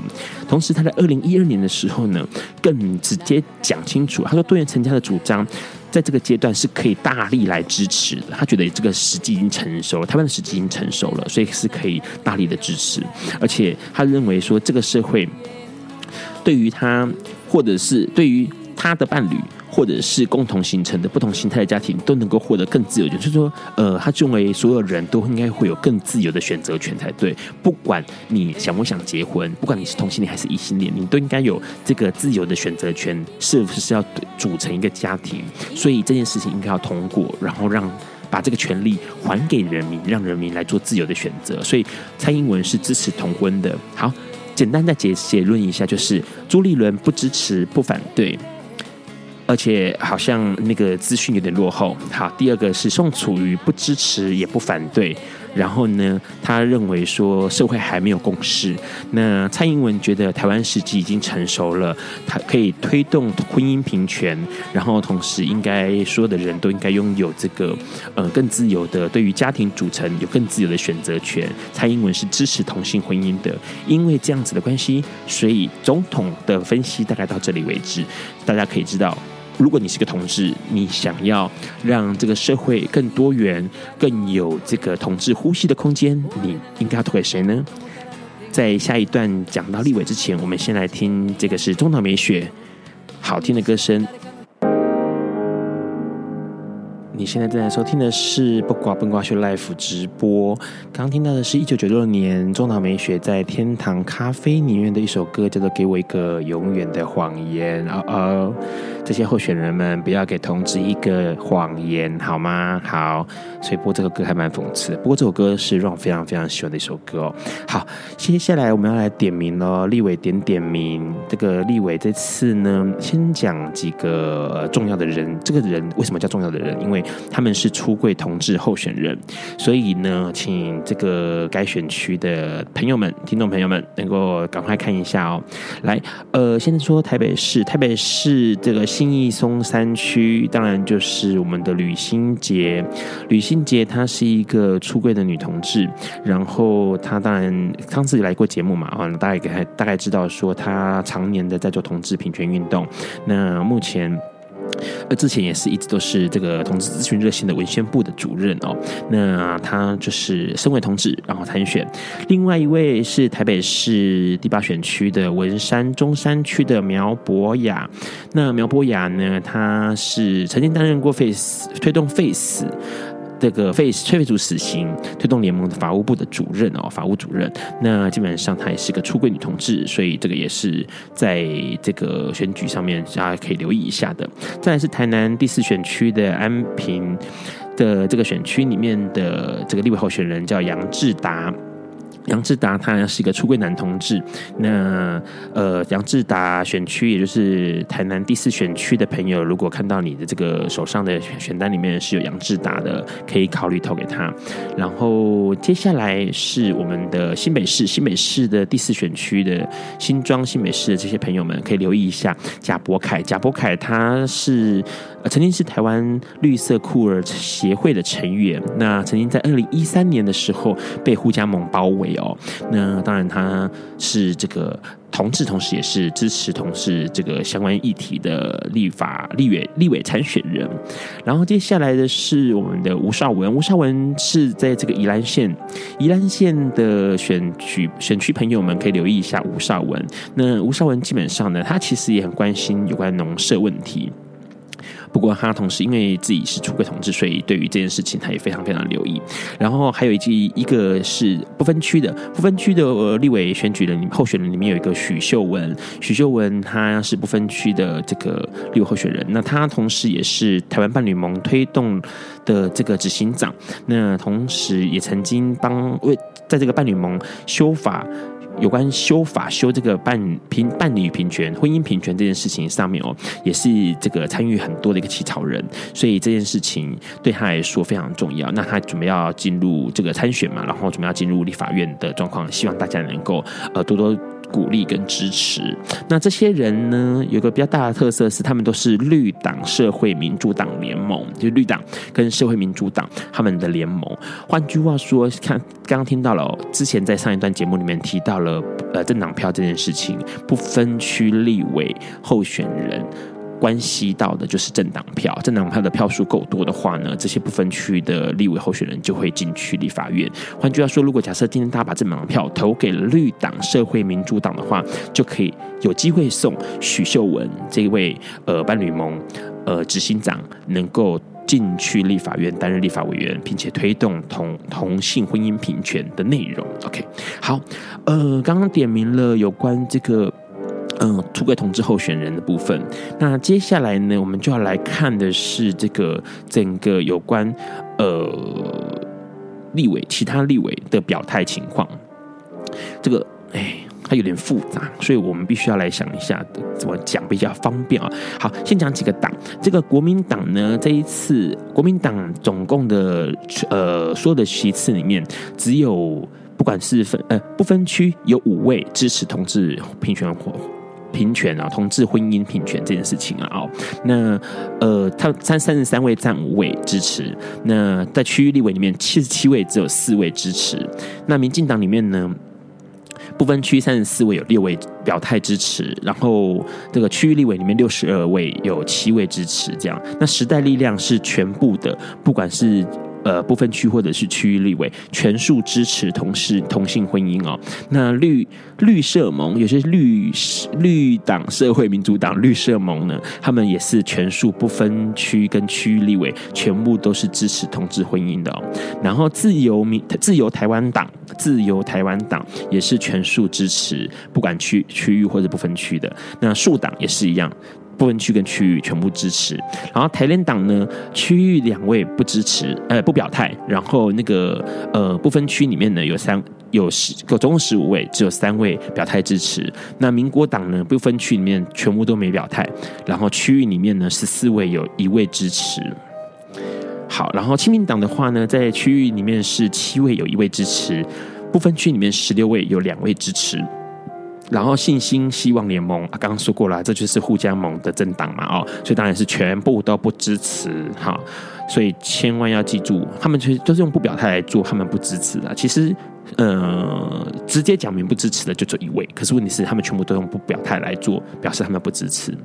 同时，他在二零一二年的时候呢，更直接讲清楚，他说多元成家的主张。在这个阶段是可以大力来支持的，他觉得这个时机已经成熟了，台湾的时机已经成熟了，所以是可以大力的支持，而且他认为说这个社会对于他，或者是对于他的伴侣。或者是共同形成的不同形态的家庭都能够获得更自由，就是说，呃，他认为所有人都应该会有更自由的选择权才对。不管你想不想结婚，不管你是同性恋还是异性恋，你都应该有这个自由的选择权，是不是要组成一个家庭？所以这件事情应该要通过，然后让把这个权利还给人民，让人民来做自由的选择。所以蔡英文是支持同婚的。好。简单的结结论一下，就是朱立伦不支持、不反对。而且好像那个资讯有点落后。好，第二个是宋楚瑜不支持也不反对，然后呢，他认为说社会还没有共识。那蔡英文觉得台湾时机已经成熟了，他可以推动婚姻平权，然后同时应该所有的人都应该拥有这个呃更自由的对于家庭组成有更自由的选择权。蔡英文是支持同性婚姻的，因为这样子的关系，所以总统的分析大概到这里为止，大家可以知道。如果你是个同志，你想要让这个社会更多元、更有这个同志呼吸的空间，你应该要投给谁呢？在下一段讲到立委之前，我们先来听这个是中岛美雪好听的歌声。你现在正在收听的是《不挂不挂秀》Live 直播。刚听到的是一九九六年中岛美雪在天堂咖啡里面的一首歌，叫做《给我一个永远的谎言》。哦哦。这些候选人们不要给同志一个谎言，好吗？好，所以播这个歌还蛮讽刺的。不过这首歌是让我非常非常喜欢的一首歌哦。好，接下来我们要来点名喽，立伟点点名。这个立伟这次呢，先讲几个重要的人。这个人为什么叫重要的人？因为他们是出柜同志候选人，所以呢，请这个该选区的朋友们、听众朋友们能够赶快看一下哦。来，呃，现在说台北市，台北市这个。信义松山区，当然就是我们的吕新杰。吕新杰她是一个出柜的女同志，然后她当然上次来过节目嘛，啊，大概给大概知道说她常年的在做同志平权运动。那目前。而之前也是一直都是这个同志咨询热线的文宣部的主任哦。那他就是身为同志，然后参选。另外一位是台北市第八选区的文山中山区的苗博雅。那苗博雅呢，他是曾经担任过 Face 推动 Face。这个废废除死刑推动联盟的法务部的主任哦，法务主任，那基本上她也是个出柜女同志，所以这个也是在这个选举上面大家可以留意一下的。再来是台南第四选区的安平的这个选区里面的这个立委候选人叫杨志达。杨志达他是一个出柜男同志，那呃，杨志达选区也就是台南第四选区的朋友，如果看到你的这个手上的选单里面是有杨志达的，可以考虑投给他。然后接下来是我们的新北市，新北市的第四选区的新庄新北市的这些朋友们，可以留意一下贾博凯。贾博凯他是。曾经是台湾绿色酷儿协会的成员，那曾经在二零一三年的时候被护家盟包围哦。那当然他是这个同志，同时也是支持同事这个相关议题的立法立委立委参选人。然后接下来的是我们的吴少文，吴少文是在这个宜兰县宜兰县的选举选区朋友们可以留意一下吴少文。那吴少文基本上呢，他其实也很关心有关农舍问题。不过他同时因为自己是出柜同志，所以对于这件事情他也非常非常留意。然后还有一句，一个是不分区的不分区的立委选举人候选人里面有一个许秀文，许秀文他是不分区的这个立委候选人。那他同时也是台湾伴侣盟推动的这个执行长，那同时也曾经帮为在这个伴侣盟修法。有关修法修这个伴平伴侣平权、婚姻平权这件事情上面哦，也是这个参与很多的一个起草人，所以这件事情对他来说非常重要。那他准备要进入这个参选嘛，然后准备要进入立法院的状况，希望大家能够呃多多。鼓励跟支持，那这些人呢，有个比较大的特色是，他们都是绿党社会民主党联盟，就绿党跟社会民主党他们的联盟。换句话说，看刚刚听到了，之前在上一段节目里面提到了呃政党票这件事情，不分区立委候选人。关系到的就是政党票，政党票的票数够多的话呢，这些不分区的立委候选人就会进去立法院。换句话说，如果假设今天大家把政党票投给了绿党、社会民主党的话，就可以有机会送许秀文这位呃伴侣盟呃执行长能够进去立法院担任立法委员，并且推动同同性婚姻平权的内容。OK，好，呃，刚刚点名了有关这个。嗯，出柜同志候选人的部分。那接下来呢，我们就要来看的是这个整个有关呃立委其他立委的表态情况。这个哎，它有点复杂，所以我们必须要来想一下怎么讲比较方便啊。好，先讲几个党。这个国民党呢，这一次国民党总共的呃所有的席次里面，只有不管是分呃不分区有五位支持同志平权或平权啊，同志婚姻平权这件事情啊。哦，那呃，他三三十三位占五位支持。那在区域立委里面，七十七位只有四位支持。那民进党里面呢？不分区三十四位有六位表态支持，然后这个区域立委里面六十二位有七位支持，这样。那时代力量是全部的，不管是。呃，不分区或者是区域立委，全数支持同事同性婚姻哦。那绿绿社盟，有些绿绿党、社会民主党、绿社盟呢，他们也是全数不分区跟区域立委，全部都是支持同志婚姻的哦。然后自由民自由台湾党、自由台湾党也是全数支持，不管区区域或者不分区的。那树党也是一样。不分区跟区域全部支持，然后台联党呢，区域两位不支持，呃，不表态，然后那个呃不分区里面呢有三有十个总共十五位，只有三位表态支持。那民国党呢，不分区里面全部都没表态，然后区域里面呢十四位有一位支持。好，然后亲民党的话呢，在区域里面是七位有一位支持，不分区里面十六位有两位支持。然后信心希望联盟啊，刚刚说过了，这就是互加盟的政党嘛，哦，所以当然是全部都不支持哈，所以千万要记住，他们其实都是用不表态来做，他们不支持的。其实，呃，直接讲明不支持的就这一位，可是问题是他们全部都用不表态来做，表示他们不支持。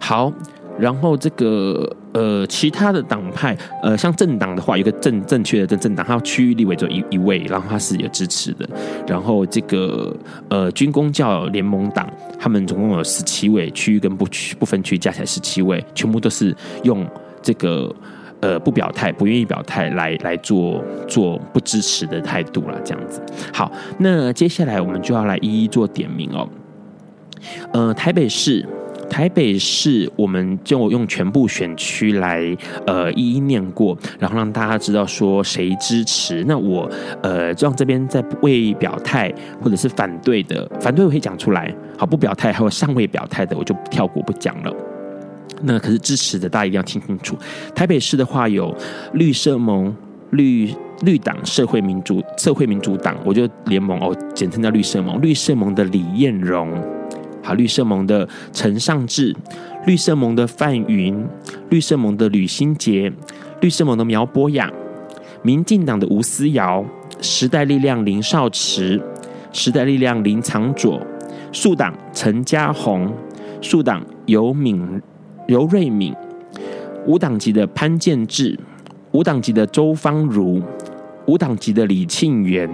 好。然后这个呃，其他的党派呃，像政党的话，有个正正确的政政党，它区域立委就一一位，然后他是有支持的。然后这个呃，军工教联盟党，他们总共有十七位，区域跟不区不分区加起来十七位，全部都是用这个呃不表态、不愿意表态来来做做不支持的态度了，这样子。好，那接下来我们就要来一一做点名哦。呃，台北市。台北市，我们就用全部选区来呃一一念过，然后让大家知道说谁支持。那我呃让这边在未表态或者是反对的，反对我可以讲出来，好，不表态还有尚未表态的，我就跳过不讲了。那可是支持的，大家一定要听清楚。台北市的话有绿社盟、绿绿党、社会民主、社会民主党，我就联盟哦，简称叫绿社盟。绿社盟的李彦荣。好，绿色盟的陈尚志，绿色盟的范云，绿色盟的吕新杰，绿色盟的苗博雅，民进党的吴思瑶，时代力量林少池，时代力量林长佐，树党陈嘉宏，树党游敏游瑞敏，无党籍的潘建志，无党籍的周芳如，无党籍的李庆元。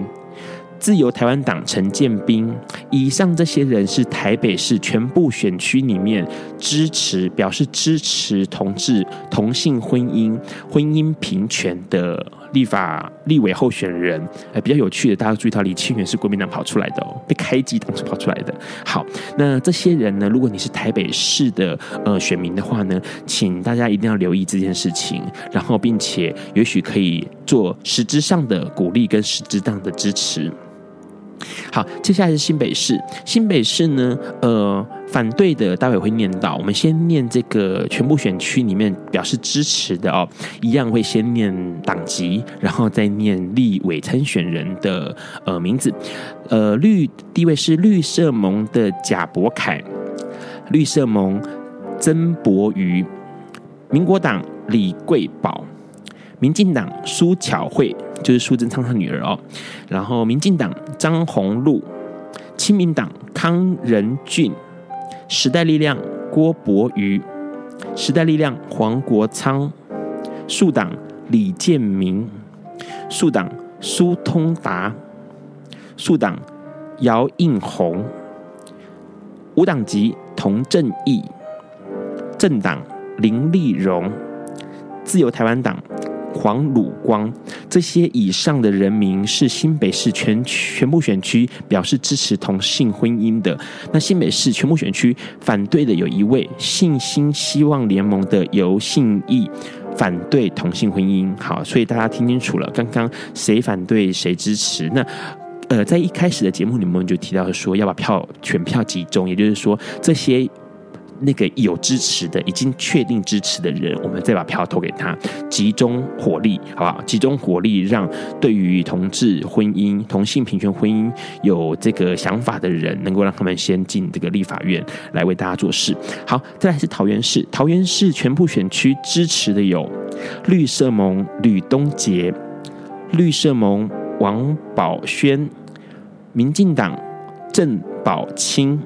自由台湾党陈建斌，以上这些人是台北市全部选区里面支持、表示支持同志同性婚姻、婚姻平权的立法立委候选人。呃，比较有趣的，大家注意到李庆元是国民党跑出来的哦，被开机当时跑出来的。好，那这些人呢，如果你是台北市的呃选民的话呢，请大家一定要留意这件事情，然后并且也许可以做实质上的鼓励跟实质上的支持。好，接下来是新北市。新北市呢，呃，反对的待会会念到。我们先念这个全部选区里面表示支持的哦，一样会先念党籍，然后再念立委参选人的呃名字。呃，绿第一位是绿色盟的贾伯凯，绿色盟曾博瑜，民国党李贵宝，民进党苏巧慧。就是苏贞昌他女儿哦，然后民进党张宏禄，亲民党康仁俊，时代力量郭伯瑜，时代力量黄国昌，树党李建明，树党苏通达，树党姚应红，无党籍童正义，政党林立荣，自由台湾党。黄鲁光，这些以上的人民是新北市全全部选区表示支持同性婚姻的。那新北市全部选区反对的有一位信心希望联盟的游信义，反对同性婚姻。好，所以大家听清楚了，刚刚谁反对谁支持？那呃，在一开始的节目里面就提到说要把票选票集中，也就是说这些。那个有支持的、已经确定支持的人，我们再把票投给他，集中火力，好不好？集中火力，让对于同志婚姻、同性平权婚姻有这个想法的人，能够让他们先进这个立法院来为大家做事。好，再来是桃园市，桃园市全部选区支持的有绿色盟吕东杰、绿色盟王宝轩、民进党郑宝清。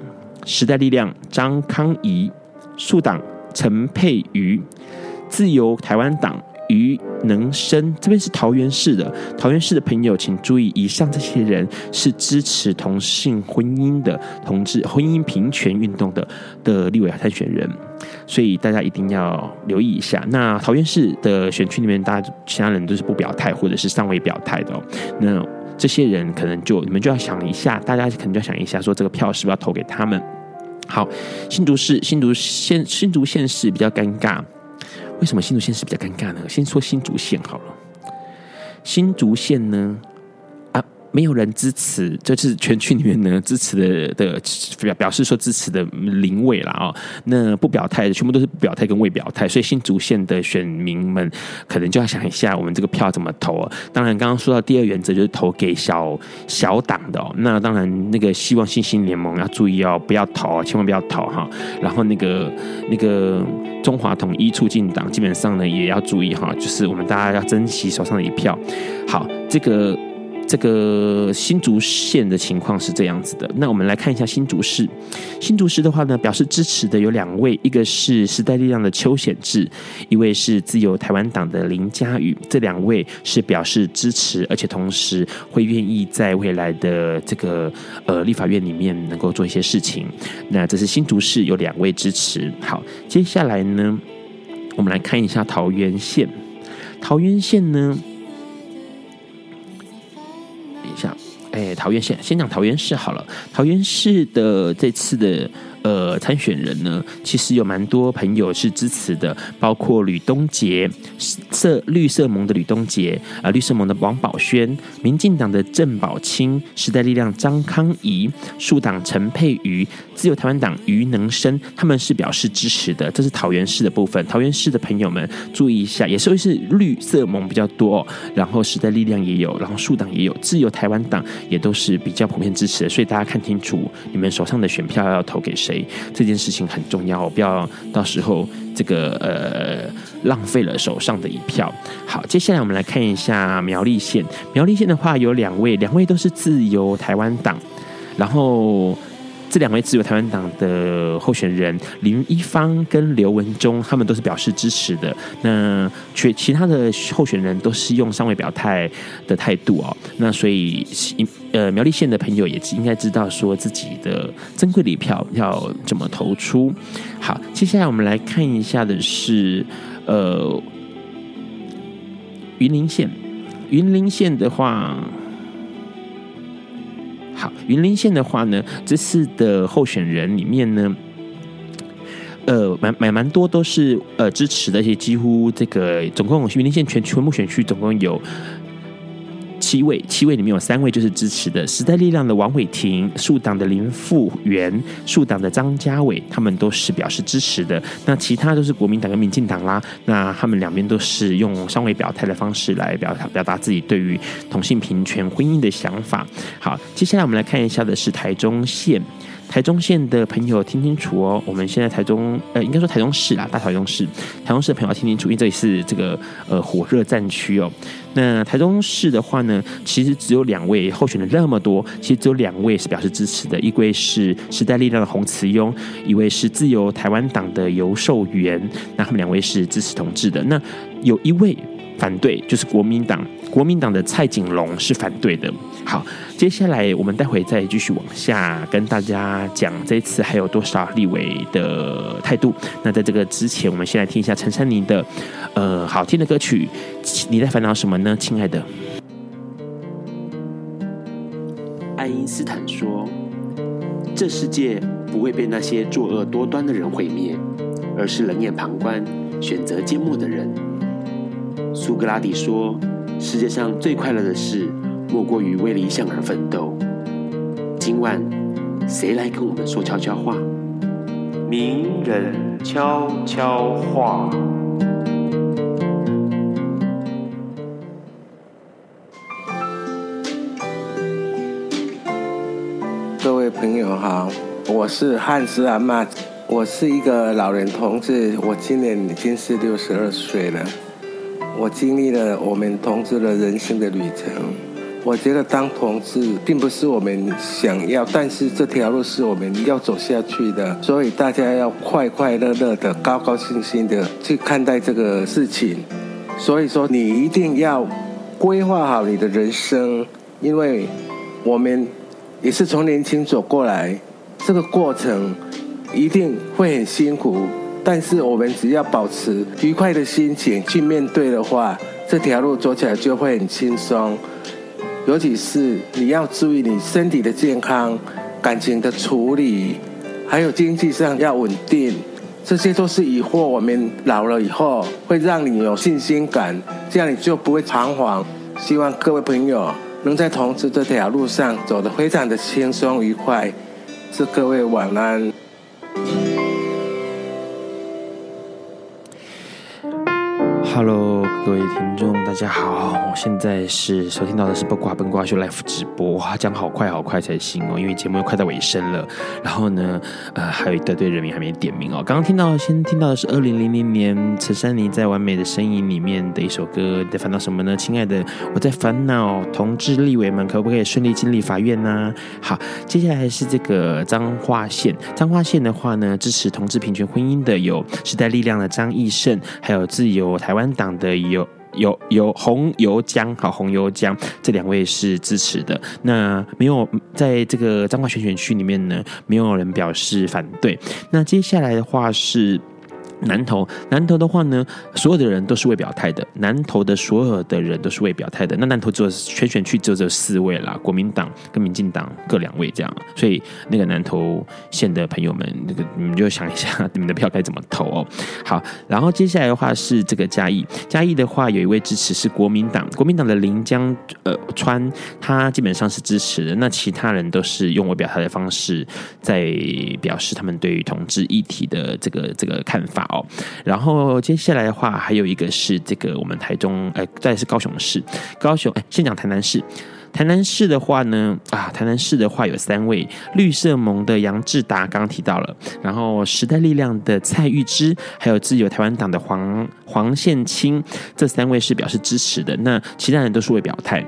时代力量张康仪、树党陈佩瑜、自由台湾党于能生，这边是桃园市的。桃园市的朋友请注意，以上这些人是支持同性婚姻的同志婚姻平权运动的的立委参选人，所以大家一定要留意一下。那桃园市的选区里面，大家其他人都是不表态或者是尚未表态的哦。那这些人可能就你们就要想一下，大家可能就要想一下，说这个票是不是要投给他们？好，新竹市、新竹县、新竹县市比较尴尬。为什么新竹县市比较尴尬呢？先说新竹县好了。新竹县呢？没有人支持，就是全区里面呢支持的的表表示说支持的零位了啊。那不表态的全部都是不表态跟未表态，所以新竹县的选民们可能就要想一下，我们这个票怎么投？当然，刚刚说到第二原则就是投给小小党的哦。那当然，那个希望新兴联盟要注意哦，不要投，千万不要投哈。然后那个那个中华统一促进党基本上呢也要注意哈，就是我们大家要珍惜手上的一票。好，这个。这个新竹县的情况是这样子的，那我们来看一下新竹市。新竹市的话呢，表示支持的有两位，一个是时代力量的邱显智，一位是自由台湾党的林佳宇。这两位是表示支持，而且同时会愿意在未来的这个呃立法院里面能够做一些事情。那这是新竹市有两位支持。好，接下来呢，我们来看一下桃园县。桃园县呢？哎，桃园县先讲桃园市好了。桃园市的这次的呃参选人呢，其实有蛮多朋友是支持的，包括吕东杰、色绿色盟的吕东杰啊，绿色盟的王宝轩、民进党的郑宝清、时代力量张康仪、树党陈佩瑜、自由台湾党于能生，他们是表示支持的。这是桃园市的部分。桃园市的朋友们注意一下，也是会是绿色盟比较多，然后时代力量也有，然后树党也有，自由台湾党。也都是比较普遍支持的，所以大家看清楚，你们手上的选票要投给谁，这件事情很重要，不要到时候这个呃浪费了手上的一票。好，接下来我们来看一下苗栗县，苗栗县的话有两位，两位都是自由台湾党，然后。这两位自由台湾党的候选人林一芳跟刘文忠，他们都是表示支持的。那其其他的候选人都是用尚未表态的态度哦。那所以，呃，苗栗县的朋友也应该知道，说自己的珍贵的一票要怎么投出。好，接下来我们来看一下的是，呃，云林县。云林县的话。好，云林县的话呢，这次的候选人里面呢，呃，蛮蛮蛮多都是呃支持的，一些几乎这个总共云林县全全部选区总共有。七位，七位里面有三位就是支持的，时代力量的王伟霆、树党的林富源、树党的张家伟，他们都是表示支持的。那其他都是国民党跟民进党啦，那他们两边都是用尚未表态的方式来表表达自己对于同性平权婚姻的想法。好，接下来我们来看一下的是台中县。台中县的朋友听清楚哦，我们现在台中呃，应该说台中市啦，大台中市，台中市的朋友听清楚，因为这里是这个呃火热战区哦。那台中市的话呢，其实只有两位候选人那么多，其实只有两位是表示支持的，一位是时代力量的洪慈庸，一位是自由台湾党的游寿元，那他们两位是支持同志的。那有一位反对，就是国民党。国民党的蔡景龙是反对的。好，接下来我们待会再继续往下跟大家讲这次还有多少立委的态度。那在这个之前，我们先来听一下陈珊妮的呃好听的歌曲。你在烦恼什么呢，亲爱的？爱因斯坦说：“这世界不会被那些作恶多端的人毁灭，而是冷眼旁观、选择缄默的人。”苏格拉底说。世界上最快乐的事，莫过于为理想而奋斗。今晚谁来跟我们说悄悄话？名人悄悄话。各位朋友好，我是汉斯阿嬷，我是一个老人同志，我今年已经是六十二岁了。我经历了我们同志的人生的旅程。我觉得当同志并不是我们想要，但是这条路是我们要走下去的。所以大家要快快乐乐的、高高兴兴的去看待这个事情。所以说，你一定要规划好你的人生，因为我们也是从年轻走过来，这个过程一定会很辛苦。但是我们只要保持愉快的心情去面对的话，这条路走起来就会很轻松。尤其是你要注意你身体的健康、感情的处理，还有经济上要稳定，这些都是以后我们老了以后会让你有信心感，这样你就不会彷徨。希望各位朋友能在同志这条路上走得非常的轻松愉快。祝各位晚安。Hello，各位听众，大家好！我现在是收听到的是《八卦笨瓜秀》Live 直播，哇，讲好快好快才行哦，因为节目又快到尾声了。然后呢，呃，还有一大堆人名还没点名哦。刚刚听到，先听到的是二零零零年陈珊妮在《完美的声音》里面的一首歌，在烦恼什么呢？亲爱的，我在烦恼同志立委们可不可以顺利进立法院呢、好，接下来是这个彰化县，彰化县的话呢，支持同志平权婚姻的有时代力量的张义胜，还有自由台湾。党的有有有红油江，好，红油江这两位是支持的。那没有在这个彰化选选区里面呢，没有人表示反对。那接下来的话是。南投，南投的话呢，所有的人都是未表态的。南投的所有的人都是未表态的。那南投只有全选区只有这四位啦，国民党跟民进党各两位这样。所以那个南投县的朋友们，那个你们就想一下，你们的票该怎么投哦。好，然后接下来的话是这个嘉义，嘉义的话有一位支持是国民党，国民党的林江呃川，他基本上是支持的。那其他人都是用未表态的方式在表示他们对于同志议题的这个这个看法。好，然后接下来的话，还有一个是这个我们台中，哎，再是高雄市，高雄，哎，先讲台南市。台南市的话呢，啊，台南市的话有三位，绿色盟的杨志达刚刚提到了，然后时代力量的蔡玉芝，还有自由台湾党的黄黄宪清，这三位是表示支持的。那其他人都是未表态。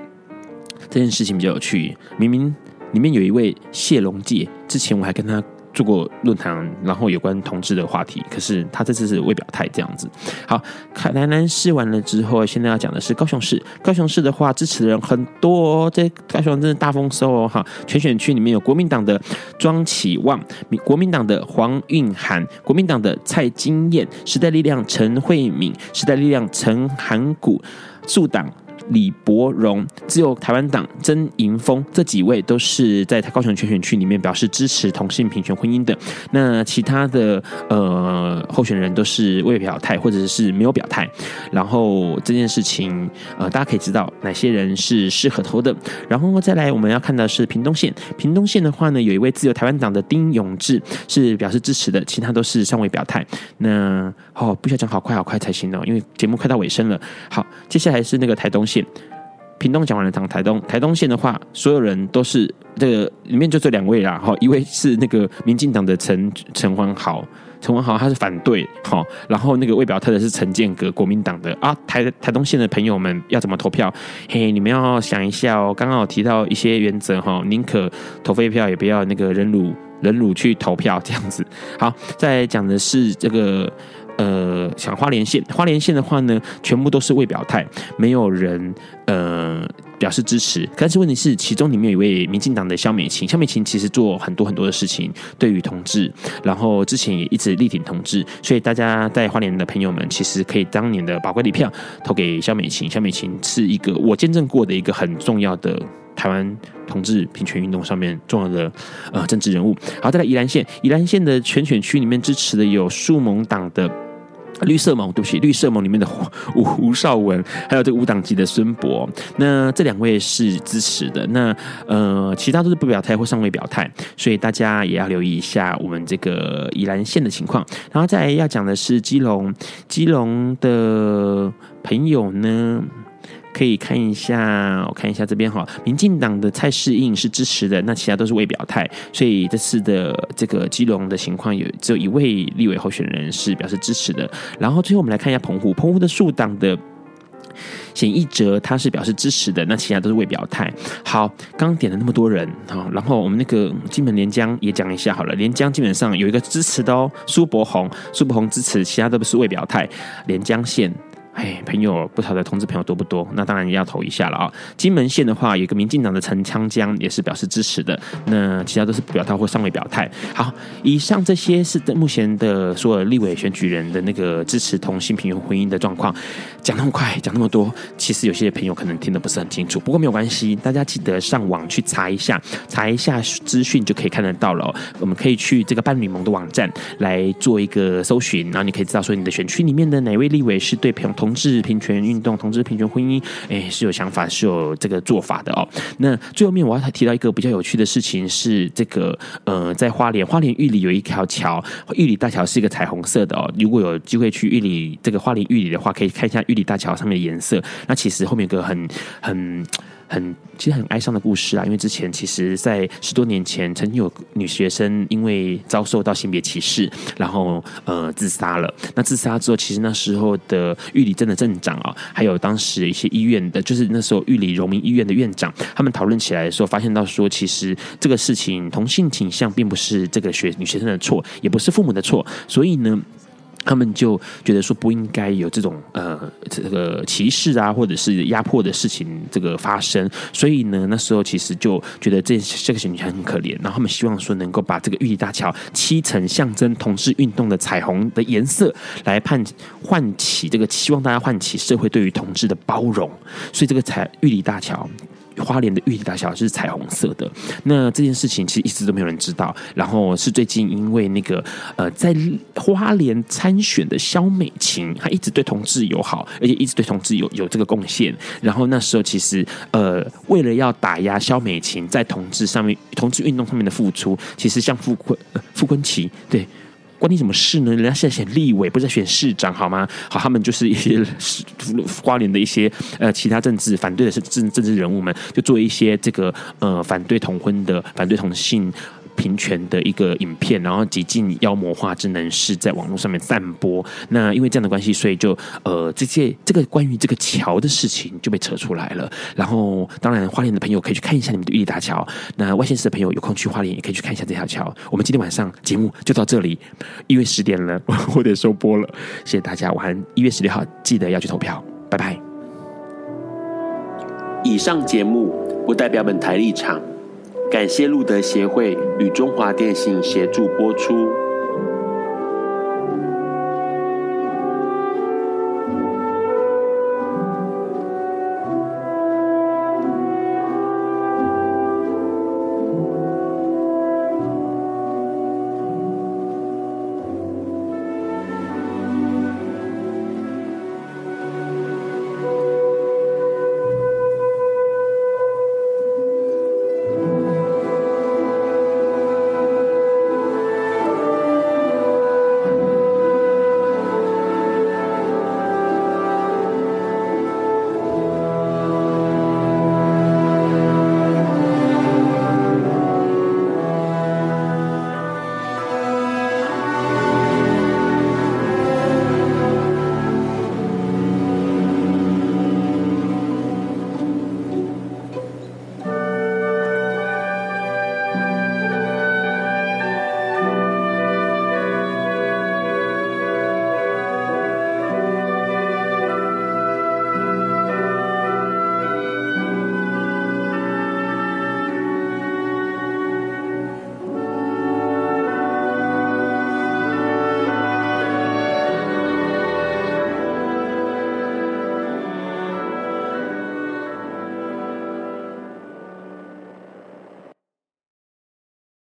这件事情比较有趣，明明里面有一位谢龙介，之前我还跟他。做过论坛，然后有关同志的话题，可是他这次是未表态这样子。好，台南市完了之后，现在要讲的是高雄市。高雄市的话，支持的人很多哦，在高雄真的大丰收哦。哈，全选区里面有国民党的庄启旺，国民党的黄韵涵，国民党的蔡金燕，时代力量陈慧敏，时代力量陈涵谷，数党。李伯荣，自由台湾党曾迎峰，这几位都是在高雄全选区里面表示支持同性平权婚姻的。那其他的呃候选人都是未表态或者是没有表态。然后这件事情呃大家可以知道哪些人是适合投的。然后再来我们要看到是屏东县，屏东县的话呢有一位自由台湾党的丁永志是表示支持的，其他都是尚未表态。那哦，必须要讲好快好快才行哦，因为节目快到尾声了。好，接下来是那个台东县。屏东讲完了，讲台东。台东县的话，所有人都是这个里面就这两位啦。哈，一位是那个民进党的陈陈文豪，陈文豪他是反对。好，然后那个未表态的是陈建革，国民党的啊。台台东县的朋友们要怎么投票？嘿，你们要想一下哦。刚刚有提到一些原则哈，宁可投废票，也不要那个忍辱忍辱去投票这样子。好，再讲的是这个。呃，像花莲县，花莲县的话呢，全部都是未表态，没有人呃表示支持。但是问题是，其中里面有一位民进党的萧美琴，萧美琴其实做很多很多的事情，对于同志，然后之前也一直力挺同志，所以大家在花莲的朋友们，其实可以当年的宝贵礼票投给萧美琴。萧美琴是一个我见证过的一个很重要的台湾同志平权运动上面重要的呃政治人物。好，再来宜兰县，宜兰县的全选区里面支持的有树盟党的。绿色盟，对不起，绿色盟里面的吴吴少文，还有这个无党籍的孙博，那这两位是支持的。那呃，其他都是不表态或尚未表态，所以大家也要留意一下我们这个宜兰县的情况。然后再要讲的是基隆，基隆的朋友呢，可以看一下，我看一下这边哈，民进党的蔡适应是支持的，那其他都是未表态，所以这次的这个基隆的情况有只有一位立委候选人是表示支持的。然后最后我们来看一下澎湖，澎湖的树党的显一哲他是表示支持的，那其他都是未表态。好，刚刚点了那么多人，好，然后我们那个金门连江也讲一下好了，连江基本上有一个支持的哦，苏伯宏，苏伯宏支持，其他都不是未表态，连江县。哎，朋友，不晓得同志朋友多不多？那当然也要投一下了啊、金门县的话，有个民进党的陈昌江也是表示支持的。那其他都是表态或尚未表态。好，以上这些是目前的所有立委选举人的那个支持同性平权婚姻的状况。讲那么快，讲那么多，其实有些朋友可能听得不是很清楚。不过没有关系，大家记得上网去查一下，查一下资讯就可以看得到了、我们可以去这个伴侣盟的网站来做一个搜寻，然后你可以知道说你的选区里面的哪位立委是对朋友同同。志平权运动，同志平权婚姻，哎，是有想法，是有这个做法的哦。那最后面我要提到一个比较有趣的事情，是这个呃，在花莲花莲玉里有一条桥，玉里大桥是一个彩虹色的哦。如果有机会去玉里这个花莲玉里的话，可以看一下玉里大桥上面的颜色。那其实后面有个很很。很其实很哀伤的故事啊，因为之前其实，在十多年前，曾经有女学生因为遭受到性别歧视，然后呃自杀了。那自杀之后，其实那时候的玉里镇的镇长啊，还有当时一些医院的，就是那时候玉里荣民医院的院长，他们讨论起来的时候，发现到说，其实这个事情同性倾向并不是这个学女学生的错，也不是父母的错，所以呢。他们就觉得说不应该有这种呃这个歧视啊，或者是压迫的事情这个发生，所以呢，那时候其实就觉得这这个小女孩很可怜，然后他们希望说能够把这个玉里大桥漆成象征同志运动的彩虹的颜色，来盼唤起这个希望大家唤起社会对于同志的包容，所以这个彩玉里大桥。花莲的玉里大桥是彩虹色的，那这件事情其实一直都没有人知道。然后是最近因为那个呃，在花莲参选的萧美琴，她一直对同志友好，而且一直对同志有有这个贡献。然后那时候其实呃，为了要打压萧美琴在同志上面、同志运动上面的付出，其实像傅坤、呃、傅昆萁对。关你什么事呢？人家现在选立委，不是在选市长，好吗？好，他们就是一些花莲的一些呃其他政治反对的政政政治人物们，就做一些这个呃反对同婚的、反对同性。平权的一个影片，然后极尽妖魔化之能事在网络上面散播。那因为这样的关系，所以就呃，这些这个关于这个桥的事情就被扯出来了。然后，当然花莲的朋友可以去看一下你们的玉里大桥。那外县市的朋友有空去花莲也可以去看一下这条桥。我们今天晚上节目就到这里，一月十点了，我得收播了。谢谢大家，晚安。一月十六号记得要去投票，拜拜。以上节目不代表本台立场。感谢路德协会与中华电信协助播出。